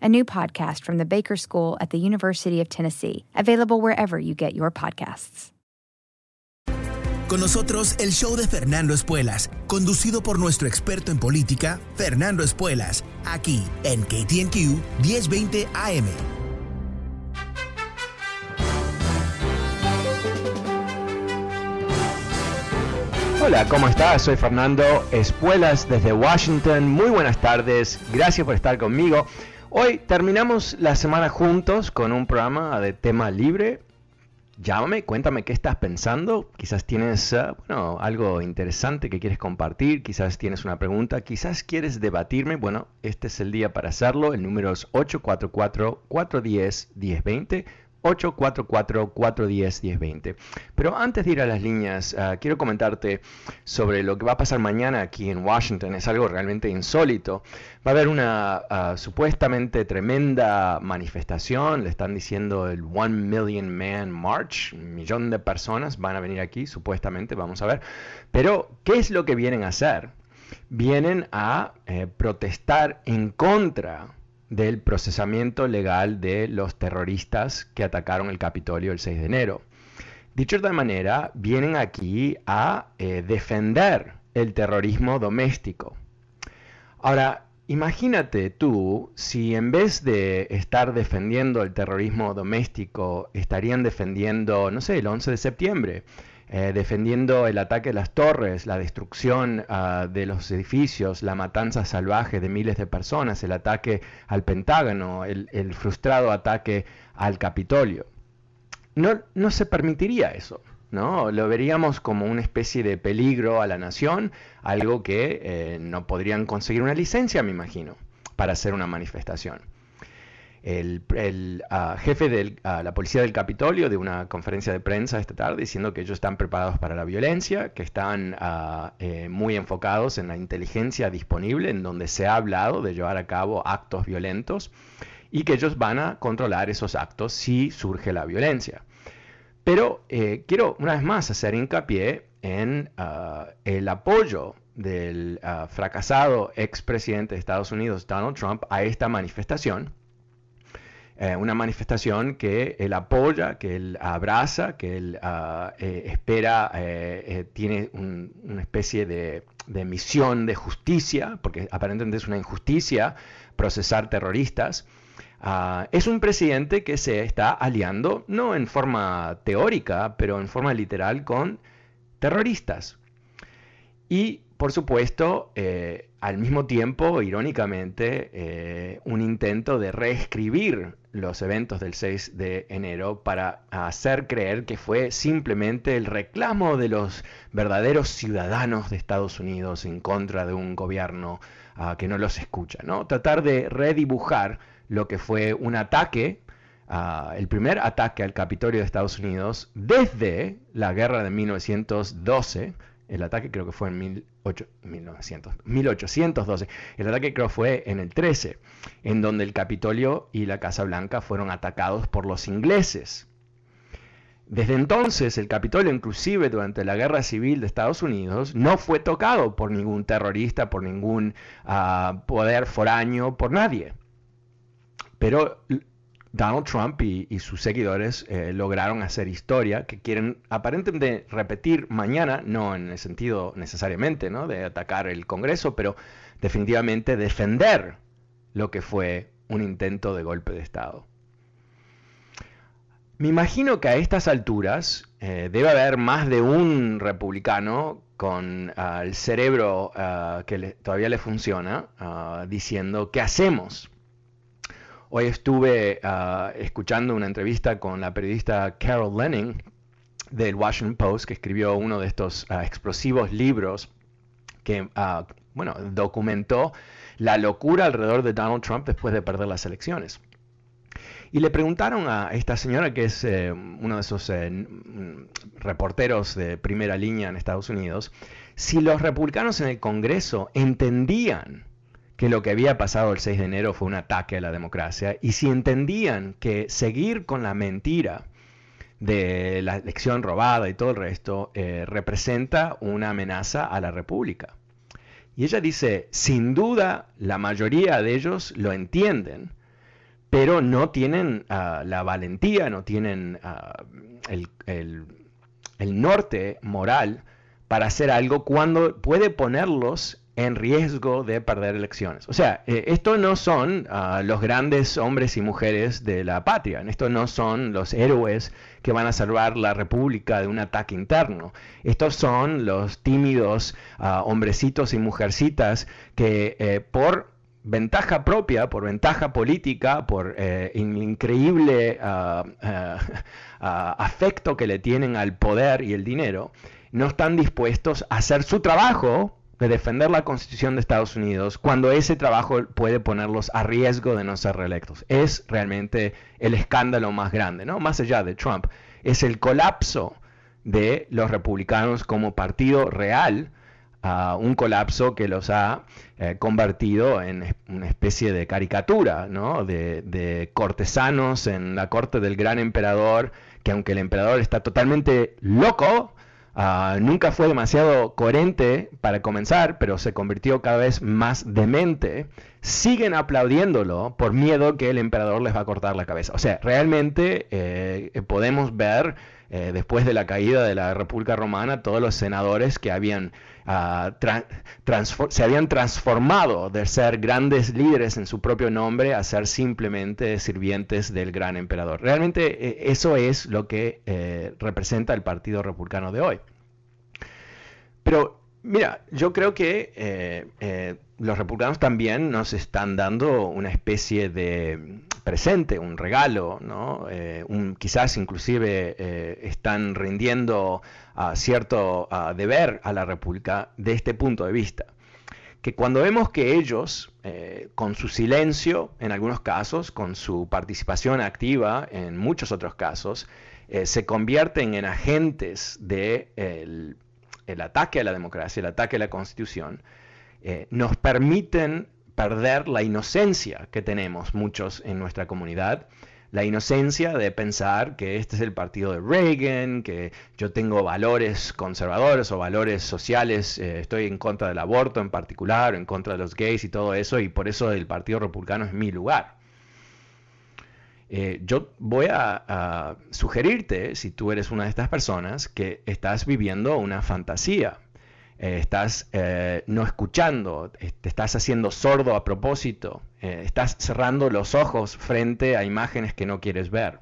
a new podcast from the Baker School at the University of Tennessee, available wherever you get your podcasts. Con nosotros el show de Fernando Espuelas, conducido por nuestro experto en política, Fernando Espuelas, aquí en KTNQ 1020 AM. Hola, ¿cómo estás? Soy Fernando Espuelas desde Washington. Muy buenas tardes, gracias por estar conmigo. Hoy terminamos la semana juntos con un programa de tema libre. Llámame, cuéntame qué estás pensando. Quizás tienes uh, bueno, algo interesante que quieres compartir, quizás tienes una pregunta, quizás quieres debatirme. Bueno, este es el día para hacerlo. El número es 844-410-1020. 844-410-1020. Pero antes de ir a las líneas, uh, quiero comentarte sobre lo que va a pasar mañana aquí en Washington. Es algo realmente insólito. Va a haber una uh, supuestamente tremenda manifestación. Le están diciendo el One Million Man March. Un millón de personas van a venir aquí, supuestamente. Vamos a ver. Pero, ¿qué es lo que vienen a hacer? Vienen a eh, protestar en contra del procesamiento legal de los terroristas que atacaron el Capitolio el 6 de enero. Dicho de otra manera, vienen aquí a eh, defender el terrorismo doméstico. Ahora, imagínate tú si en vez de estar defendiendo el terrorismo doméstico, estarían defendiendo, no sé, el 11 de septiembre, eh, defendiendo el ataque a las torres, la destrucción uh, de los edificios, la matanza salvaje de miles de personas, el ataque al Pentágono, el, el frustrado ataque al Capitolio. No, no, se permitiría eso, ¿no? Lo veríamos como una especie de peligro a la nación, algo que eh, no podrían conseguir una licencia, me imagino, para hacer una manifestación el, el uh, jefe de uh, la policía del Capitolio de una conferencia de prensa esta tarde diciendo que ellos están preparados para la violencia, que están uh, eh, muy enfocados en la inteligencia disponible, en donde se ha hablado de llevar a cabo actos violentos y que ellos van a controlar esos actos si surge la violencia. Pero eh, quiero una vez más hacer hincapié en el apoyo del fracasado expresidente de Estados Unidos, Donald Trump, a esta manifestación eh, una manifestación que él apoya, que él abraza, que él uh, eh, espera, eh, tiene un, una especie de, de, misión de justicia, porque aparentemente es una injusticia procesar terroristas. Uh, es un presidente que se está aliando, no en forma teórica, pero en forma literal con terroristas. Y por supuesto, al mismo tiempo, irónicamente, un intento de reescribir los eventos del 6 de enero para hacer creer que fue simplemente el reclamo de los verdaderos ciudadanos de Estados Unidos en contra de un gobierno uh, que no los escucha. ¿no? Tratar de redibujar lo que fue un ataque Uh, el primer ataque al Capitolio de Estados Unidos desde la guerra de 1912, el ataque creo que fue en 1900, 1812. El ataque creo fue en el 13, en donde el Capitolio y la Casa Blanca fueron atacados por los ingleses. Desde entonces, el Capitolio, inclusive durante la Guerra Civil de Estados Unidos, no fue tocado por ningún terrorista, por ningún uh, poder foráneo, por nadie. Pero Donald Trump y, sus seguidores eh, lograron hacer historia que quieren aparentemente repetir mañana, no en el sentido necesariamente de atacar el Congreso, pero definitivamente defender lo que fue un intento de golpe de Estado. Me imagino que a estas alturas eh, debe haber más de un republicano con ah, el cerebro ah, que todavía le funciona, ah, diciendo, ¿qué hacemos? Hoy estuve escuchando una entrevista con la periodista Carol Lenning del Washington Post, que escribió uno de estos explosivos libros que, bueno, documentó la locura alrededor de Donald Trump después de perder las elecciones. Y le preguntaron a esta señora, que es eh, uno de esos eh, reporteros de primera línea en Estados Unidos, si los republicanos en el Congreso entendían que lo que había pasado el 6 de enero fue un ataque a la democracia y si entendían que seguir con la mentira de la elección robada y todo el resto eh, representa una amenaza a la República. Y ella dice, sin duda la mayoría de ellos lo entienden, pero no tienen ah, la valentía, no tienen ah, el, norte moral para hacer algo cuando puede ponerlos en riesgo de perder elecciones. O sea, eh, esto no son ah, los grandes hombres y mujeres de la patria, esto no son los héroes que van a salvar la república de un ataque interno. Estos son los tímidos hombrecitos y mujercitas que eh, por ventaja propia, por ventaja política, por eh, increíble ah, ah, ah, afecto que le tienen al poder y el dinero, no están dispuestos a hacer su trabajo de defender la Constitución de Estados Unidos cuando ese trabajo puede ponerlos a riesgo de no ser reelectos. Es realmente el escándalo más grande, ¿no? Más allá de Trump, es el colapso de los republicanos como partido real un colapso que los ha eh, convertido en una especie de caricatura, ¿no? de, cortesanos en la corte del gran emperador, que aunque el emperador está totalmente loco, ah, nunca fue demasiado coherente para comenzar, pero se convirtió cada vez más demente, siguen aplaudiéndolo por miedo que el emperador les va a cortar la cabeza. O sea, realmente eh, podemos ver eh, después de la caída de la República Romana, todos los senadores que habían, se habían transformado de ser grandes líderes en su propio nombre a ser simplemente sirvientes del gran emperador. Realmente eh, eso es lo que eh, representa el Partido Republicano de hoy. Pero mira, yo creo que los republicanos también nos están dando una especie de presente, un regalo, ¿no? Eh, quizás inclusive eh, están rindiendo cierto deber a la República de este punto de vista. Que cuando vemos que ellos, eh, con su silencio en algunos casos, con su participación activa en muchos otros casos, se convierten en agentes del de el ataque a la democracia, el ataque a la Constitución, nos permiten perder la inocencia que tenemos muchos en nuestra comunidad, la inocencia de pensar que este es el partido de Reagan, que yo tengo valores conservadores o valores sociales, eh, estoy en contra del aborto en particular, en contra de los gays y todo eso, y por eso el Partido Republicano es mi lugar. Eh, yo voy a sugerirte, si tú eres una de estas personas, que estás viviendo una fantasía eh, estás eh, no escuchando, te estás haciendo sordo a propósito, eh, estás cerrando los ojos frente a imágenes que no quieres ver.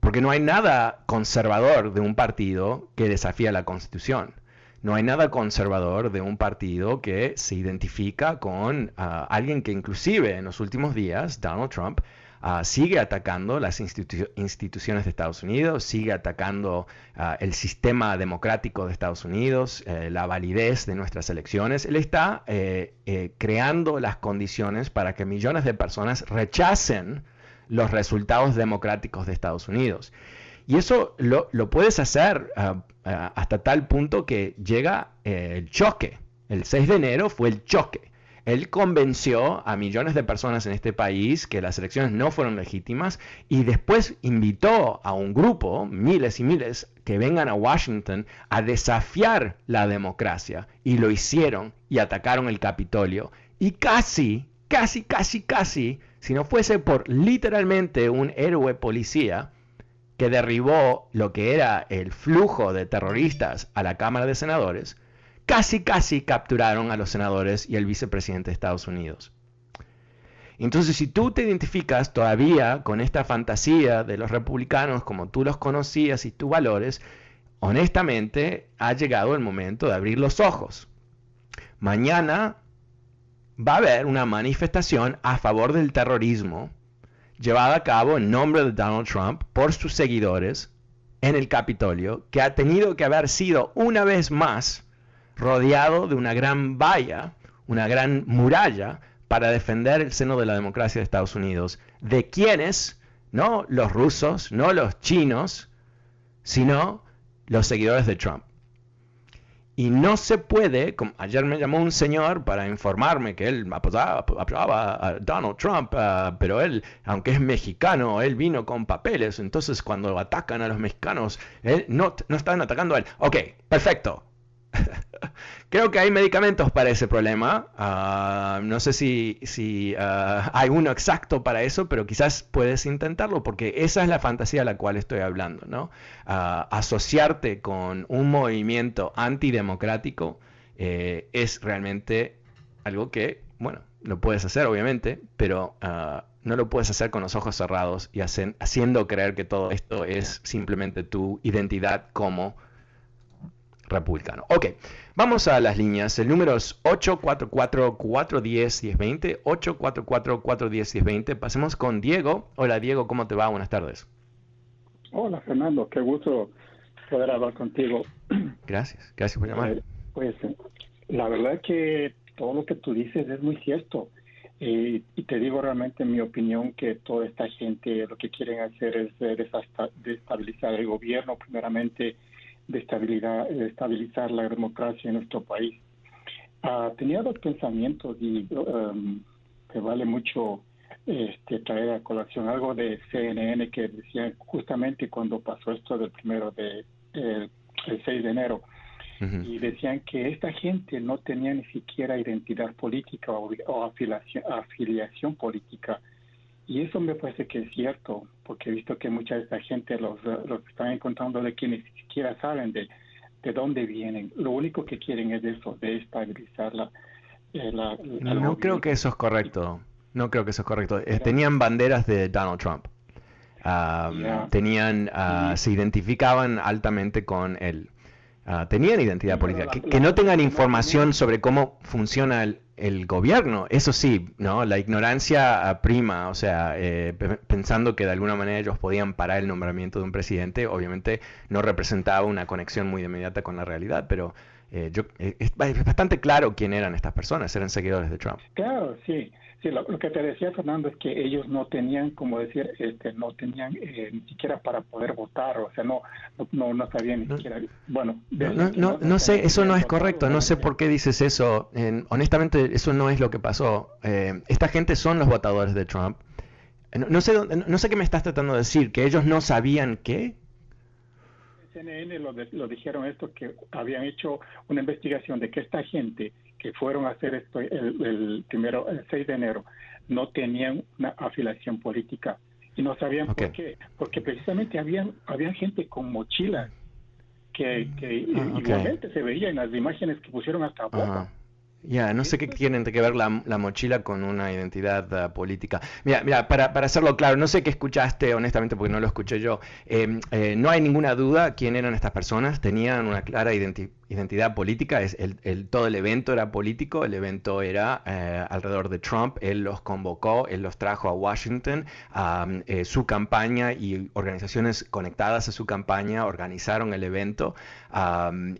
Porque no hay nada conservador de un partido que desafía la Constitución. No hay nada conservador de un partido que se identifica con ah, alguien que inclusive en los últimos días, Donald Trump, Ah, sigue atacando las instituciones de Estados Unidos, sigue atacando ah, el sistema democrático de Estados Unidos, eh, la validez de nuestras elecciones. Él está eh, eh, creando las condiciones para que millones de personas rechacen los resultados democráticos de Estados Unidos. Y eso lo, lo puedes hacer ah, hasta tal punto que llega el choque. El 6 de enero fue el choque él convenció a millones de personas en este país que las elecciones no fueron legítimas y después invitó a un grupo, miles y miles, que vengan a Washington a desafiar la democracia. Y lo hicieron y atacaron el Capitolio. Y casi, casi, casi, casi, si no fuese por literalmente un héroe policía, que derribó lo que era el flujo de terroristas a la Cámara de Senadores, casi, casi capturaron a los senadores y el vicepresidente de Estados Unidos. Entonces, si tú te identificas todavía con esta fantasía de los republicanos como tú los conocías y tus valores, honestamente ha llegado el momento de abrir los ojos. Mañana va a haber una manifestación a favor del terrorismo llevada a cabo en nombre de Donald Trump por sus seguidores en el Capitolio, que ha tenido que haber sido una vez más rodeado de una gran valla, una gran muralla para defender el seno de la democracia de Estados Unidos. ¿De quiénes? No los rusos, no los chinos, sino los seguidores de Trump. Y no se puede, como ayer me llamó un señor para informarme que él apoyaba, a Donald Trump, ah, pero él, aunque es mexicano, él vino con papeles, entonces cuando atacan a los mexicanos, él, no, no están atacando a él. Ok, perfecto, Creo que hay medicamentos para ese problema. Ah, no sé si, si ah, hay uno exacto para eso, pero quizás puedes intentarlo porque esa es la fantasía a la cual estoy hablando. ¿no? Ah, asociarte con un movimiento antidemocrático eh, es realmente algo que, bueno, lo puedes hacer obviamente, pero no lo puedes hacer con los ojos cerrados y haciendo creer que todo esto es simplemente tu identidad como republicano. Ok, vamos a las líneas. El número es 844-410-1020. 844-410-1020. Pasemos con Diego. Hola Diego, ¿cómo te va? Buenas tardes. Hola Fernando, qué gusto poder hablar contigo. Gracias, gracias por llamar. Eh, pues la verdad es que todo lo que tú dices es muy cierto. Eh, y te digo realmente en mi opinión que toda esta gente lo que quieren hacer es destabilizar el gobierno primeramente de, estabilidad, de estabilizar la democracia en nuestro país. Uh, tenía dos pensamientos y um, que vale mucho este, traer a colación algo de CNN que decían justamente cuando pasó esto del primero de el, 6 de enero. Y decían que esta gente no tenía ni siquiera identidad política o, o afiliación, afiliación política y eso me parece que es cierto, porque he visto que mucha de esta gente los, los están encontrando de quienes ni siquiera saben de, de dónde vienen. Lo único que quieren es eso, de estabilizar la... Eh, no, creo que eso es correcto. No creo que eso es correcto. Eh, tenían banderas de Donald Trump. Tenían, ah, se identificaban altamente con él. Ah, tenían identidad política. que, no tengan información sobre cómo funciona el, el gobierno, eso sí, ¿no? La ignorancia prima, o sea, eh, pensando que de alguna manera ellos podían parar el nombramiento de un presidente, obviamente no representaba una conexión muy inmediata con la realidad, pero eh, yo, eh, es, bastante claro quién eran estas personas, eran seguidores de Trump. Claro, sí. Sí, lo, que te decía Fernando es que ellos no tenían, como decir, este, no tenían eh, ni siquiera para poder votar, o sea, no, no, no sabían ni siquiera, bueno. no, no, sé, eso no es correcto, no sé por qué dices eso. honestamente, eso no es lo que pasó. Eh, esta gente son los votadores de Trump. No, sé, no sé qué me estás tratando de decir, que ellos no sabían qué. CNN lo, lo dijeron esto, que habían hecho una investigación de que esta gente que fueron a hacer esto el, primero, el 6 de enero, no tenían una afiliación política y no sabían por qué, porque precisamente habían, había gente con mochilas que, que ah, igualmente se veía en las imágenes que pusieron hasta abajo. Ya, no sé qué tienen que ver la, mochila con una identidad ah, política. Mira, mira para, para, hacerlo claro, no sé qué escuchaste, honestamente, porque no lo escuché yo. Em, eh, no hay ninguna duda quién eran estas personas. Tenían una clara identidad identidad política, es el, todo el evento era político, el evento era eh, alrededor de Trump, él los convocó, él los trajo a Washington, eh, su campaña y organizaciones conectadas a su campaña organizaron el evento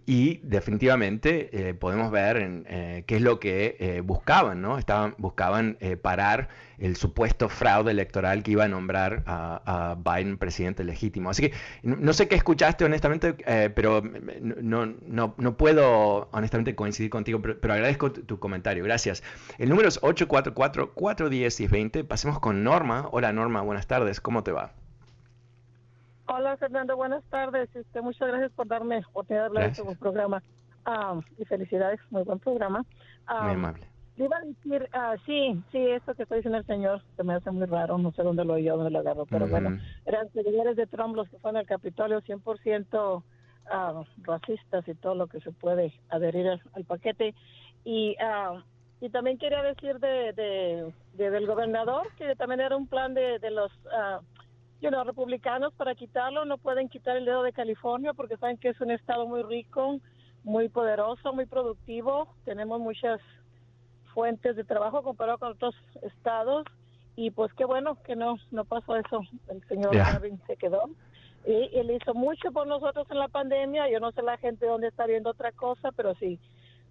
y definitivamente eh, podemos ver en, qué es lo que buscaban, ¿no? Estaban, buscaban parar el supuesto fraude electoral que iba a nombrar a, Biden presidente legítimo. Así que no sé qué escuchaste honestamente, eh, pero no, no, no, puedo honestamente coincidir contigo, pero, agradezco tu, comentario. Gracias. El número es 844-410-1020. Pasemos con Norma. Hola Norma, buenas tardes. ¿Cómo te va? Hola Fernando, buenas tardes. Este, muchas gracias por darme oportunidad de hablar de este programa. Ah, y felicidades, muy buen programa. muy amable. Iba a decir, ah, sí, sí, esto que está diciendo el señor, que me hace muy raro, no sé dónde lo oyó, dónde lo agarró, pero bueno, eran seguidores de Trump los que fueron al Capitolio 100% ah, racistas y todo lo que se puede adherir al, paquete. Y ah, Y también quería decir de, de, del gobernador que también era un plan de, de los uh, you know, republicanos para quitarlo. No pueden quitar el dedo de California porque saben que es un estado muy rico, muy poderoso, muy productivo. Tenemos muchas fuentes de trabajo comparado con otros estados. Y pues qué bueno que no, no pasó eso. El señor yeah. se quedó. Y él hizo mucho por nosotros en la pandemia. Yo no sé la gente dónde está viendo otra cosa, pero sí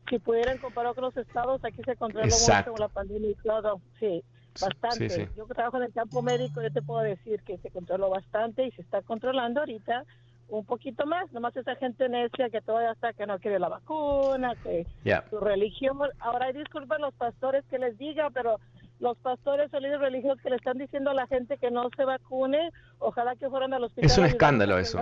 si pudieran comparar con los estados, aquí se controla mucho con la pandemia y todo. Sí, bastante. Yo que trabajo en el campo médico, yo te puedo decir que se controló bastante y se está controlando ahorita un poquito más. Nomás esa gente necia que todavía está que no quiere la vacuna, que su religión. Ahora, disculpen los pastores que les diga, pero los pastores o líderes religiosos que le están diciendo a la gente que no se vacune, ojalá que fueran al hospital. Es un escándalo eso.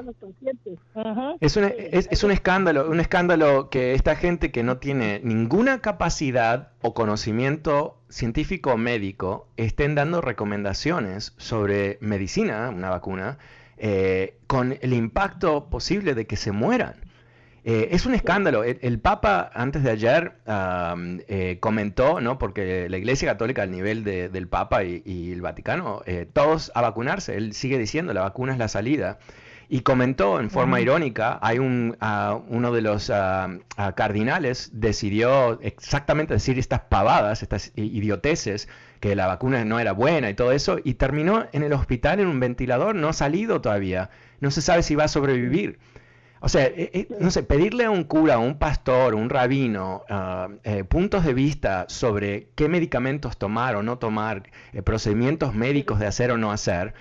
es, un, es, es, un escándalo, un escándalo que esta gente que no tiene ninguna capacidad o conocimiento científico o médico estén dando recomendaciones sobre medicina, una vacuna, eh, con el impacto posible de que se mueran. Eh, es un escándalo. El, Papa antes de ayer eh, comentó, ¿no? porque la Iglesia Católica al nivel del Papa y, el Vaticano, eh, todos a vacunarse. Él sigue diciendo, la vacuna es la salida. Y comentó en forma irónica, hay un, uno de los cardinales decidió exactamente decir estas pavadas, estas idioteces, que la vacuna no era buena y todo eso, y terminó en el hospital en un ventilador, no ha salido todavía. No se sabe si va a sobrevivir. O sea, eh, eh, no sé, pedirle a un cura, a un pastor, un rabino, ah, eh, puntos de vista sobre qué medicamentos tomar o no tomar, procedimientos médicos de hacer o no hacer,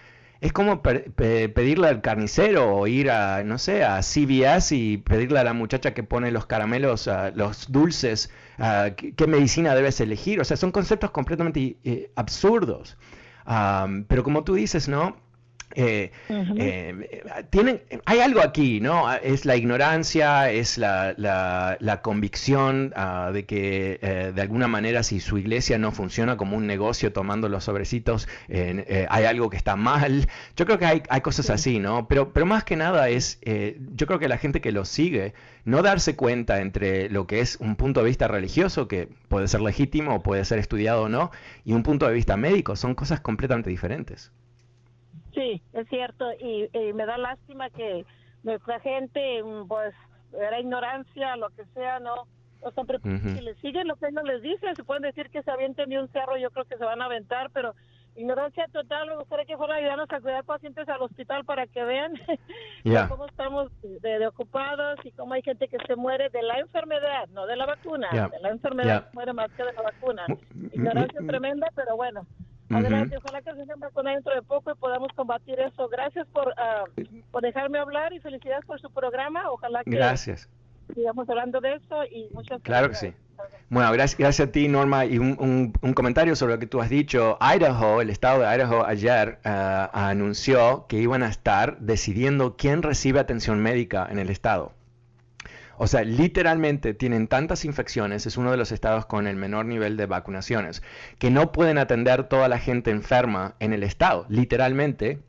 es como pedirle al carnicero o ir a, no sé, a CVS y pedirle a la muchacha que pone los caramelos, ah, los dulces, ah, qué, medicina debes elegir. O sea, son conceptos completamente absurdos. pero como tú dices, ¿no? Eh, eh, tienen, hay algo aquí, ¿no? Es la ignorancia, es la, la, convicción ah, de que eh, de alguna manera si su iglesia no funciona como un negocio tomando los sobrecitos, hay algo que está mal. Yo creo que hay, hay cosas así, ¿no? Pero, pero más que nada es, yo creo que la gente que lo sigue, no darse cuenta entre lo que es un punto de vista religioso, que puede ser legítimo, puede ser estudiado o no, y un punto de vista médico, son cosas completamente diferentes. Sí, es cierto, y, me da lástima que nuestra gente, pues, era ignorancia, lo que sea, no, no están preparados. Si les siguen lo que ellos les dicen, se pueden decir que se avienten de un cerro, yo creo que se van a aventar, pero ignorancia total, me gustaría que fueran a ayudarnos a cuidar pacientes al hospital para que vean cómo estamos de, ocupados y cómo hay gente que se muere de la enfermedad, no de la vacuna, de la enfermedad muere más que de la vacuna. Ignorancia tremenda, pero bueno, Adelante, ojalá que se vacuna dentro de poco y podamos combatir eso. Gracias por, ah, por dejarme hablar y felicidades por su programa. Ojalá que gracias. sigamos hablando de eso y muchas Claro que sí. Bueno, gracias, gracias a ti, Norma. Y un, un, comentario sobre lo que tú has dicho. Idaho, el estado de Idaho, ayer ah, anunció que iban a estar decidiendo quién recibe atención médica en el estado. O sea, literalmente tienen tantas infecciones, es uno de los estados con el menor nivel de vacunaciones, que no pueden atender toda la gente enferma en el estado. Literalmente,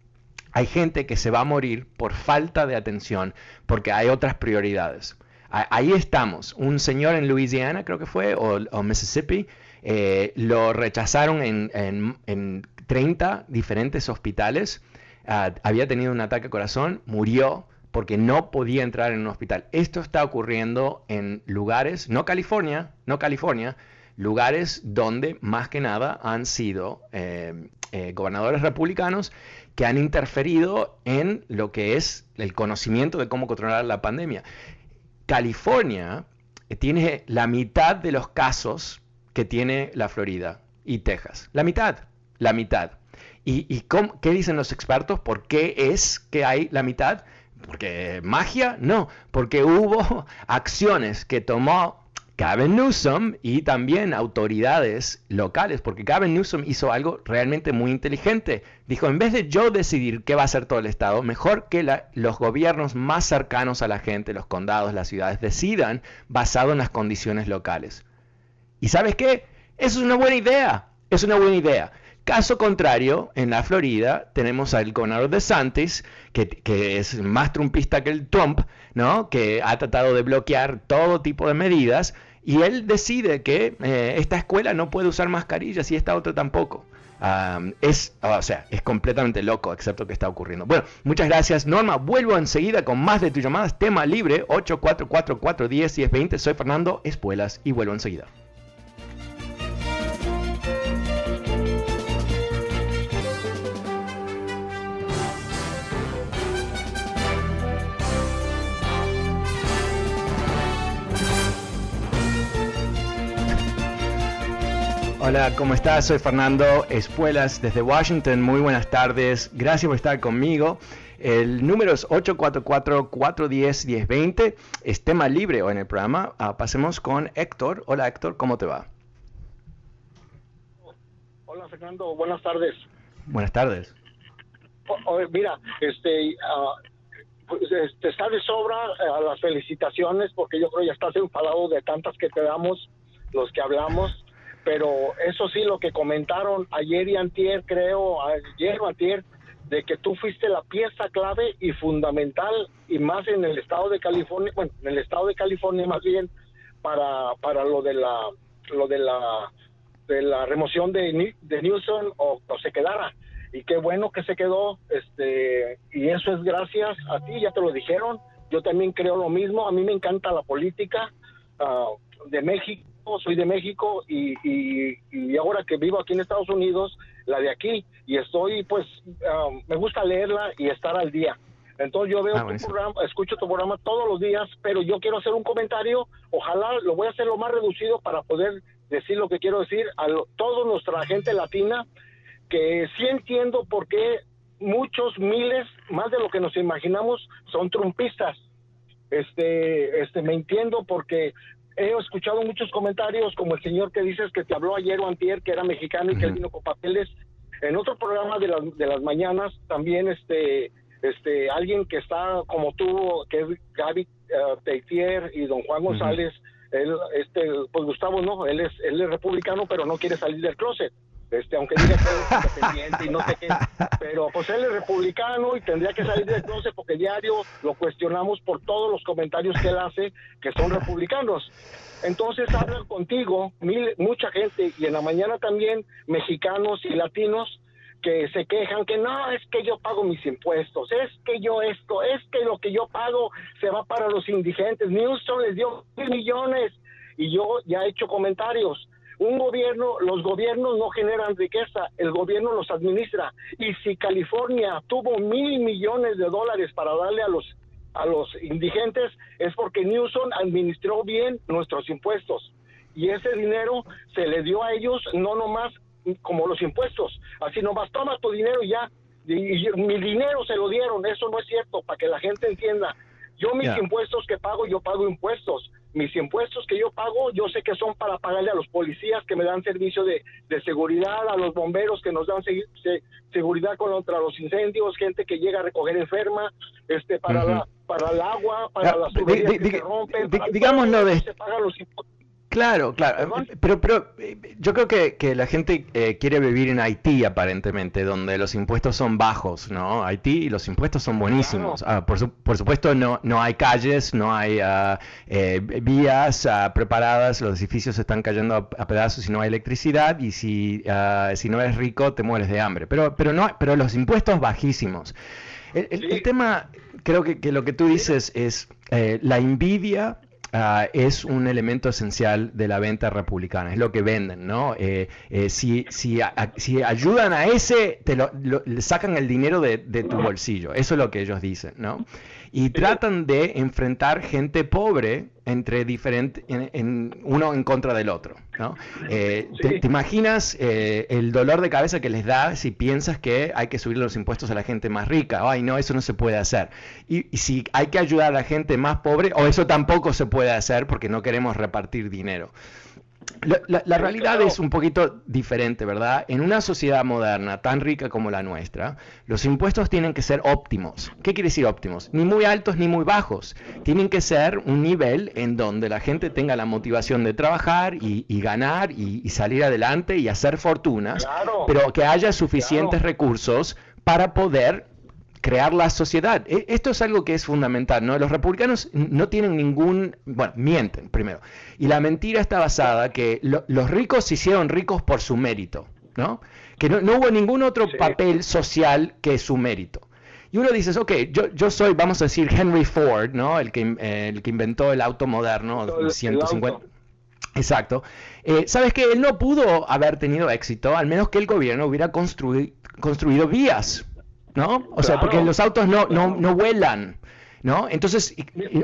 hay gente que se va a morir por falta de atención porque hay otras prioridades. Ahí estamos. Un señor en Louisiana, creo que fue, o, Mississippi, eh, lo rechazaron en, 30 diferentes hospitales. Ah, había tenido un ataque al corazón, murió porque no podía entrar en un hospital. Esto está ocurriendo en lugares, no California, no California, lugares donde más que nada han sido eh, eh, gobernadores republicanos que han interferido en lo que es el conocimiento de cómo controlar la pandemia. California eh, tiene la mitad de los casos que tiene la Florida y Texas. La mitad, la mitad. ¿Y, qué dicen los expertos? ¿Por qué es que hay la mitad? Porque magia, no, porque hubo acciones que tomó Gavin Newsom y también autoridades locales, porque Gavin Newsom hizo algo realmente muy inteligente. Dijo, en vez de yo decidir qué va a hacer todo el Estado, mejor que los gobiernos más cercanos a la gente, los condados, las ciudades, decidan basado en las condiciones locales. ¿Y sabes qué? Eso es una buena idea, es una buena idea. Caso contrario, en la Florida tenemos al gobernador de Santis, que, es más trumpista que el Trump, ¿no? que ha tratado de bloquear todo tipo de medidas y él decide que eh, esta escuela no puede usar mascarillas y esta otra tampoco. es, o sea, es completamente loco, excepto que está ocurriendo. Bueno, muchas gracias, Norma. Vuelvo enseguida con más de tus llamadas. Tema libre 844 10 20 Soy Fernando Espuelas y vuelvo enseguida. Hola, ¿cómo estás? Soy Fernando Espuelas desde Washington. Muy buenas tardes. Gracias por estar conmigo. El número es 844-410-1020. Es tema libre hoy en el programa. Ah, pasemos con Héctor. Hola Héctor, ¿cómo te va? Hola Fernando, buenas tardes. Buenas tardes. mira, este, uh, pues, este, está de sobra a las felicitaciones porque yo creo que ya estás enfadado de tantas que te damos, los que hablamos pero eso sí, lo que comentaron ayer y antier, creo, ayer o antier, de que tú fuiste la pieza clave y fundamental, y más en el estado de California, bueno, en el estado de California más bien, para, para lo de la, lo de la, de la remoción de, de Newsom o, o se quedara. Y qué bueno que se quedó, este, y eso es gracias a ti, ya te lo dijeron, yo también creo lo mismo, a mí me encanta la política uh, de México, soy de México y, y, ahora que vivo aquí en Estados Unidos, la de aquí, y estoy, pues, um, me gusta leerla y estar al día. Entonces yo veo ah, tu programa, escucho tu programa todos los días, pero yo quiero hacer un comentario, ojalá lo voy a hacer lo más reducido para poder decir lo que quiero decir a toda nuestra gente latina, que sí entiendo por qué muchos miles, más de lo que nos imaginamos, son trumpistas. Este, este, me entiendo porque he escuchado muchos comentarios, como el señor que dices que te habló ayer o antier, que era mexicano y que vino con papeles. En otro programa de las, de las mañanas, también este, este, alguien que está como tú, que es Gaby uh, y don Juan González, él, este, pues Gustavo no, él es, él es republicano, pero no quiere salir del closet. Este, aunque diga que es independiente y no sé qué, pero pues él es republicano y tendría que salir del closet porque diario lo cuestionamos por todos los comentarios que él hace que son republicanos. Entonces hablan contigo mil, mucha gente y en la mañana también mexicanos y latinos que se quejan que no, es que yo pago mis impuestos, es que yo esto, es que lo que yo pago se va para los indigentes. Newsom les dio mil millones y yo ya he hecho comentarios un gobierno, los gobiernos no generan riqueza, el gobierno los administra. Y si California tuvo mil millones de dólares para darle a los a los indigentes es porque Newsom administró bien nuestros impuestos y ese dinero se le dio a ellos no nomás como los impuestos, así nomás toma tu dinero y ya y, mi dinero se lo dieron, eso no es cierto, para que la gente entienda. Yo mis impuestos que pago, yo pago impuestos mis impuestos que yo pago, yo sé que son para pagarle a los policías que me dan servicio de, seguridad, a los bomberos que nos dan seguridad contra los incendios, gente que llega a recoger enferma, este para la para el agua, para ah, las tuberías que se rompen, digámoslo de, se pagan los impuestos Claro, claro. Pero, pero eh, yo creo que, que la gente eh, quiere vivir en Haití aparentemente, donde los impuestos son bajos, ¿no? Haití y los impuestos son buenísimos. Ah, por, por, supuesto no, no hay calles, no hay eh, vías ah, preparadas, los edificios están cayendo a, pedazos y no hay electricidad y si, si no eres rico te mueres de hambre. Pero, pero, no, pero los impuestos bajísimos. El, tema, creo que, que, lo que tú dices es la envidia Ah, es un elemento esencial de la venta republicana, es lo que venden, ¿no? Eh, eh, si, si, si, ayudan a ese, te lo, sacan el dinero de, de, tu bolsillo, eso es lo que ellos dicen, ¿no? Y tratan de enfrentar gente pobre entre diferentes, en, uno en contra del otro. ¿no? Eh, te, imaginas eh, el dolor de cabeza que les da si piensas que hay que subir los impuestos a la gente más rica? Ay, no, eso no se puede hacer. Y, y si hay que ayudar a la gente más pobre, o eso tampoco se puede hacer porque no queremos repartir dinero. La, realidad es un poquito diferente, ¿verdad? En una sociedad moderna tan rica como la nuestra, los impuestos tienen que ser óptimos. ¿Qué quiere decir óptimos? Ni muy altos ni muy bajos. Tienen que ser un nivel en donde la gente tenga la motivación de trabajar y, ganar y, salir adelante y hacer fortunas, pero que haya suficientes recursos para poder crear la sociedad. E, esto es algo que es fundamental, ¿no? Los republicanos no tienen ningún, bueno, mienten primero. Y la mentira está basada que los ricos se hicieron ricos por su mérito, ¿no? Que no, hubo ningún otro papel social que su mérito. Y uno dice, ok, yo, yo soy, vamos a decir, Henry Ford, ¿no? El que, el que inventó el auto moderno, 150. Exacto. Eh, Sabes que él no pudo haber tenido éxito, al menos que el gobierno hubiera construido vías, ¿no? O sea, porque los autos no, no, no vuelan. ¿No? Entonces,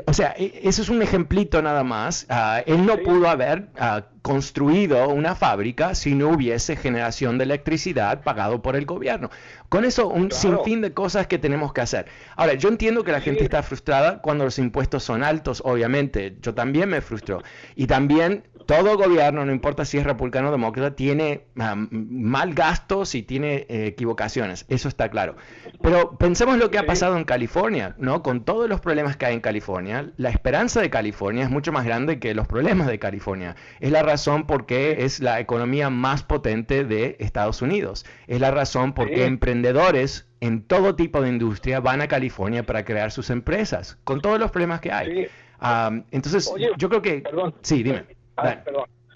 o sea, e, eso es un ejemplito nada más. Ah, él no pudo haber ah, construido una fábrica si no hubiese generación de electricidad pagado por el gobierno. Con eso, un sinfín de cosas que tenemos que hacer. Ahora, yo entiendo que la gente está frustrada cuando los impuestos son altos, obviamente. Yo también me frustro. Y también todo gobierno, no importa si es republicano o demócrata, tiene ah, mal gastos y tiene eh, equivocaciones, eso está claro. Pero pensemos lo que ha pasado en California, ¿no? Con todos los problemas que hay en California, la esperanza de California es mucho más grande que los problemas de California. Es la razón por qué es la economía más potente de Estados Unidos. Es la razón por qué emprendedores en todo tipo de industria van a California para crear sus empresas, con todos los problemas que hay. Ah, entonces, yo creo que... Sí, dime. Ah.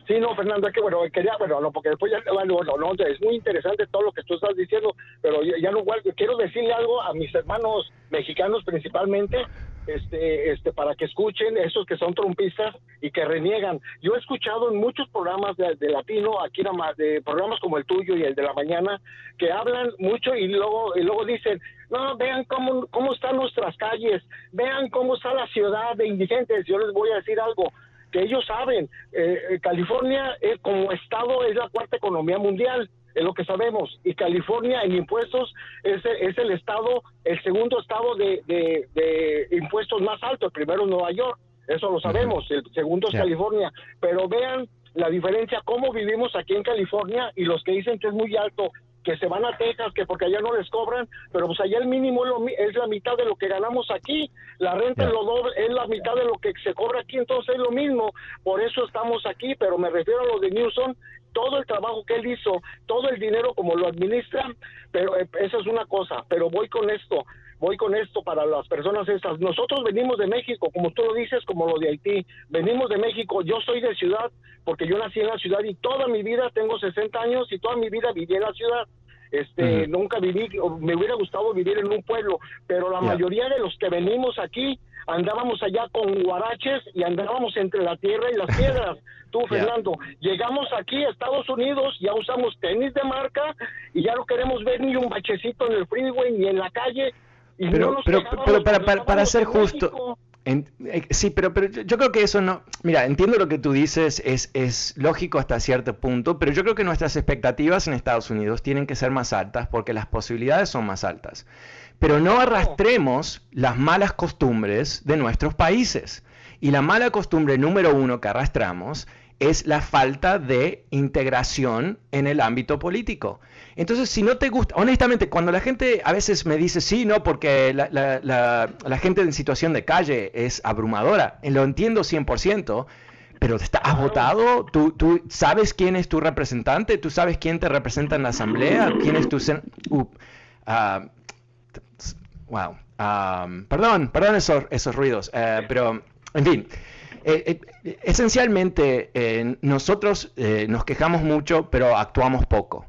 Sí, no, Fernando, es que bueno, quería, bueno, no, porque después ya, bueno, no, no, es muy interesante todo lo que tú estás diciendo, pero ya, no, quiero decirle algo a mis hermanos mexicanos principalmente, este, este, para que escuchen esos que son trompistas y que reniegan. Yo he escuchado en muchos programas de, latino, aquí nada más, de programas como el tuyo y el de la mañana, que hablan mucho y luego, y luego dicen, no, vean cómo, cómo están nuestras calles, vean cómo está la ciudad de indigentes. Yo les voy a decir algo, que ellos saben, eh, eh, California eh, como estado es la cuarta economía mundial, es lo que sabemos, y California en impuestos es, es el estado, el segundo estado de, de, impuestos más alto, el primero es Nueva York, eso lo sabemos, el segundo es California, pero vean la diferencia, cómo vivimos aquí en California y los que dicen que es muy alto que se van a Texas, que porque allá no les cobran, pero pues allá el mínimo es, la mitad de lo que ganamos aquí, la renta es, lo doble, es la mitad de lo que se cobra aquí, entonces es lo mismo, por eso estamos aquí, pero me refiero a lo de Newsom, todo el trabajo que él hizo, todo el dinero como lo administra, pero eh, eso es una cosa, pero voy con esto, voy con esto para las personas estas. Nosotros venimos de México, como tú lo dices, como lo de Haití. Venimos de México, yo soy de ciudad porque yo nací en la ciudad y toda mi vida, tengo 60 años y toda mi vida viví en la ciudad. Este, nunca viví, me hubiera gustado vivir en un pueblo, pero la mayoría de los que venimos aquí andábamos allá con guaraches y andábamos entre la tierra y las piedras. Tú, Fernando, llegamos aquí a Estados Unidos, ya usamos tenis de marca y ya no queremos ver ni un bachecito en el freeway ni en la calle. Pero, pero, pero para, para, ser justo, eh, sí, pero, pero yo creo que eso no... Mira, entiendo lo que tú dices, es, es lógico hasta cierto punto, pero yo creo que nuestras expectativas en Estados Unidos tienen que ser más altas porque las posibilidades son más altas. Pero no arrastremos las malas costumbres de nuestros países. Y la mala costumbre número uno que arrastramos es la falta de integración en el ámbito político. Entonces, si no te gusta, honestamente, cuando la gente a veces me dice, sí, no, porque la, gente en situación de calle es abrumadora, lo entiendo 100%, pero ¿has votado? ¿Tú, ¿Tú, sabes quién es tu representante? ¿Tú sabes quién te representa en la asamblea? ¿Quién es tu... Uh, wow. perdón, perdón esos, esos ruidos, eh, pero, en fin. Eh, eh, esencialmente, nosotros nos quejamos mucho, pero actuamos poco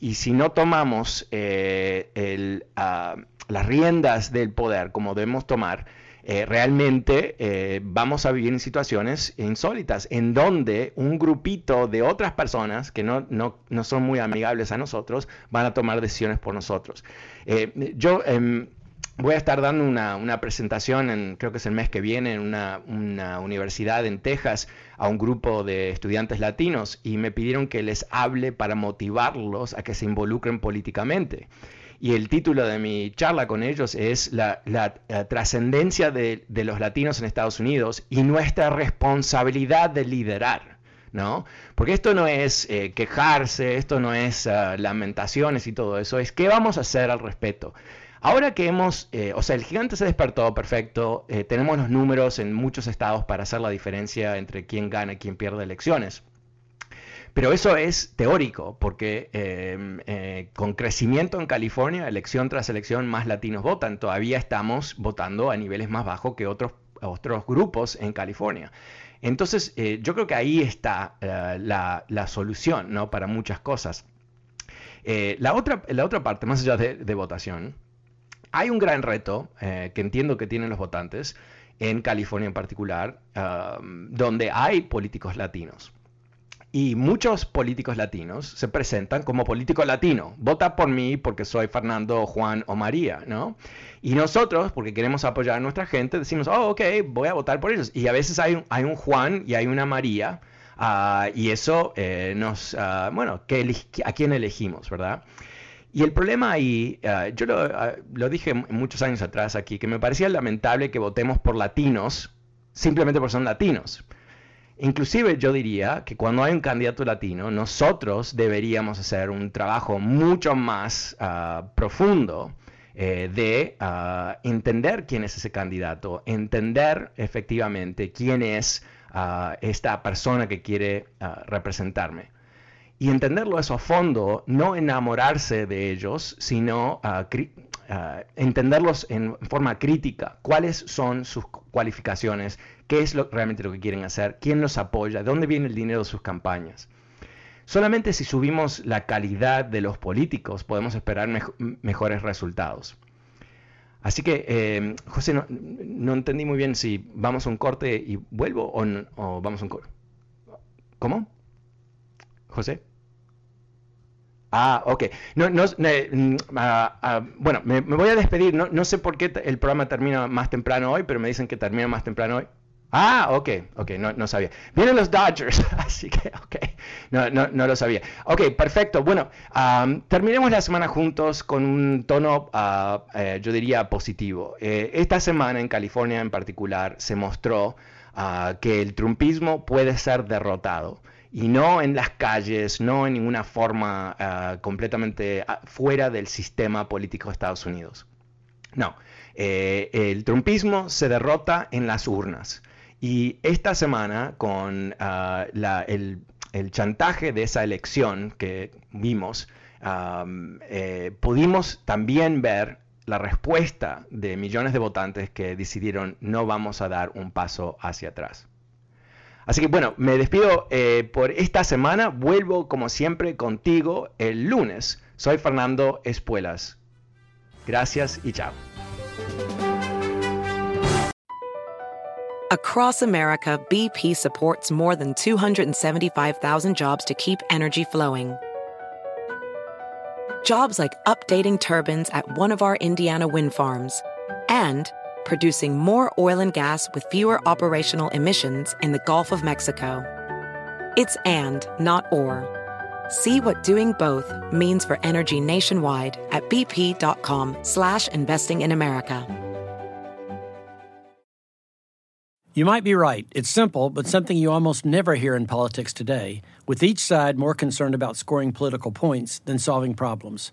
y si no tomamos eh, las riendas del poder como debemos tomar, eh, realmente eh, vamos a vivir en situaciones insólitas, en donde un grupito de otras personas que no, no, no son muy amigables a nosotros van a tomar decisiones por nosotros. yo em, voy a estar dando una, una, presentación, en, creo que es el mes que viene, en una, una, universidad en Texas a un grupo de estudiantes latinos y me pidieron que les hable para motivarlos a que se involucren políticamente. Y el título de mi charla con ellos es La, la, trascendencia de, de, los latinos en Estados Unidos y nuestra responsabilidad de liderar. ¿No? Porque esto no es eh, quejarse, esto no es ah, lamentaciones y todo eso, es qué vamos a hacer al respecto. Ahora que hemos, eh, o sea, el gigante se despertó, perfecto, eh, tenemos los números en muchos estados para hacer la diferencia entre quién gana y quién pierde elecciones. Pero eso es teórico, porque em, eh, con crecimiento en California, elección tras elección, más latinos votan. Todavía estamos votando a niveles más bajos que otros, otros grupos en California. Entonces, yo creo que ahí está eh, la, solución ¿no? para muchas cosas. la, otra, la otra parte, más allá de, votación, hay un gran reto que entiendo que tienen los votantes, en California en particular, donde hay políticos latinos. Y muchos políticos latinos se presentan como político latino. Vota por mí porque soy Fernando, Juan o María, ¿no? Y nosotros, porque queremos apoyar a nuestra gente, decimos, oh, ok, voy a votar por ellos. Y a veces hay un, hay un Juan y hay una María. Ah, y eso eh, nos, uh, bueno, ¿a quién elegimos, verdad? Y el problema ahí, ah, yo lo, lo dije muchos años atrás aquí, que me parecía lamentable que votemos por latinos simplemente porque son latinos. Inclusive yo diría que cuando hay un candidato latino, nosotros deberíamos hacer un trabajo mucho más ah, profundo eh, de entender quién es ese candidato, entender efectivamente quién es esta persona que quiere representarme. Y entenderlo eso a fondo, no enamorarse de ellos, sino entenderlos en forma crítica, cuáles son sus cualificaciones, qué es lo, realmente lo que quieren hacer, quién los apoya, de dónde viene el dinero de sus campañas. Solamente si subimos la calidad de los políticos podemos esperar mejores resultados. Así que, eh, José, no, entendí muy bien si vamos a un corte y vuelvo o, vamos a un corte. ¿Cómo? José. Ah, ok. No, no, mm, ah, ah, bueno, me, voy a despedir. No, sé por qué el programa termina más temprano hoy, pero me dicen que termina más temprano hoy. Ah, ok, ok, no, no sabía. Vienen los Dodgers, así que, ok, no, no, no lo sabía. Ok, perfecto. Bueno, terminemos la semana juntos con un tono, eh, yo diría, positivo. Eh, esta semana en California en particular se mostró ah, que el trumpismo puede ser derrotado y no en las calles, no en ninguna forma ah, completamente fuera del sistema político de Estados Unidos. No, eh, el trumpismo se derrota en las urnas. Y esta semana, con ah, el, chantaje de esa elección que vimos, eh, pudimos también ver la respuesta de millones de votantes que decidieron no vamos a dar un paso hacia atrás. Así que bueno, me despido eh, por esta semana. Vuelvo como siempre contigo el lunes. Soy Fernando Espuelas. Gracias y chao. Across America, BP supports more than 275,000 jobs to keep energy flowing. Jobs like updating turbines at one of our Indiana wind farms and producing more oil and gas with fewer operational emissions in the Gulf of Mexico. It's and, not or. See what doing both means for energy nationwide at bp.com slash investing in America. You might be right. It's simple, but something you almost never hear in politics today, with each side more concerned about scoring political points than solving problems.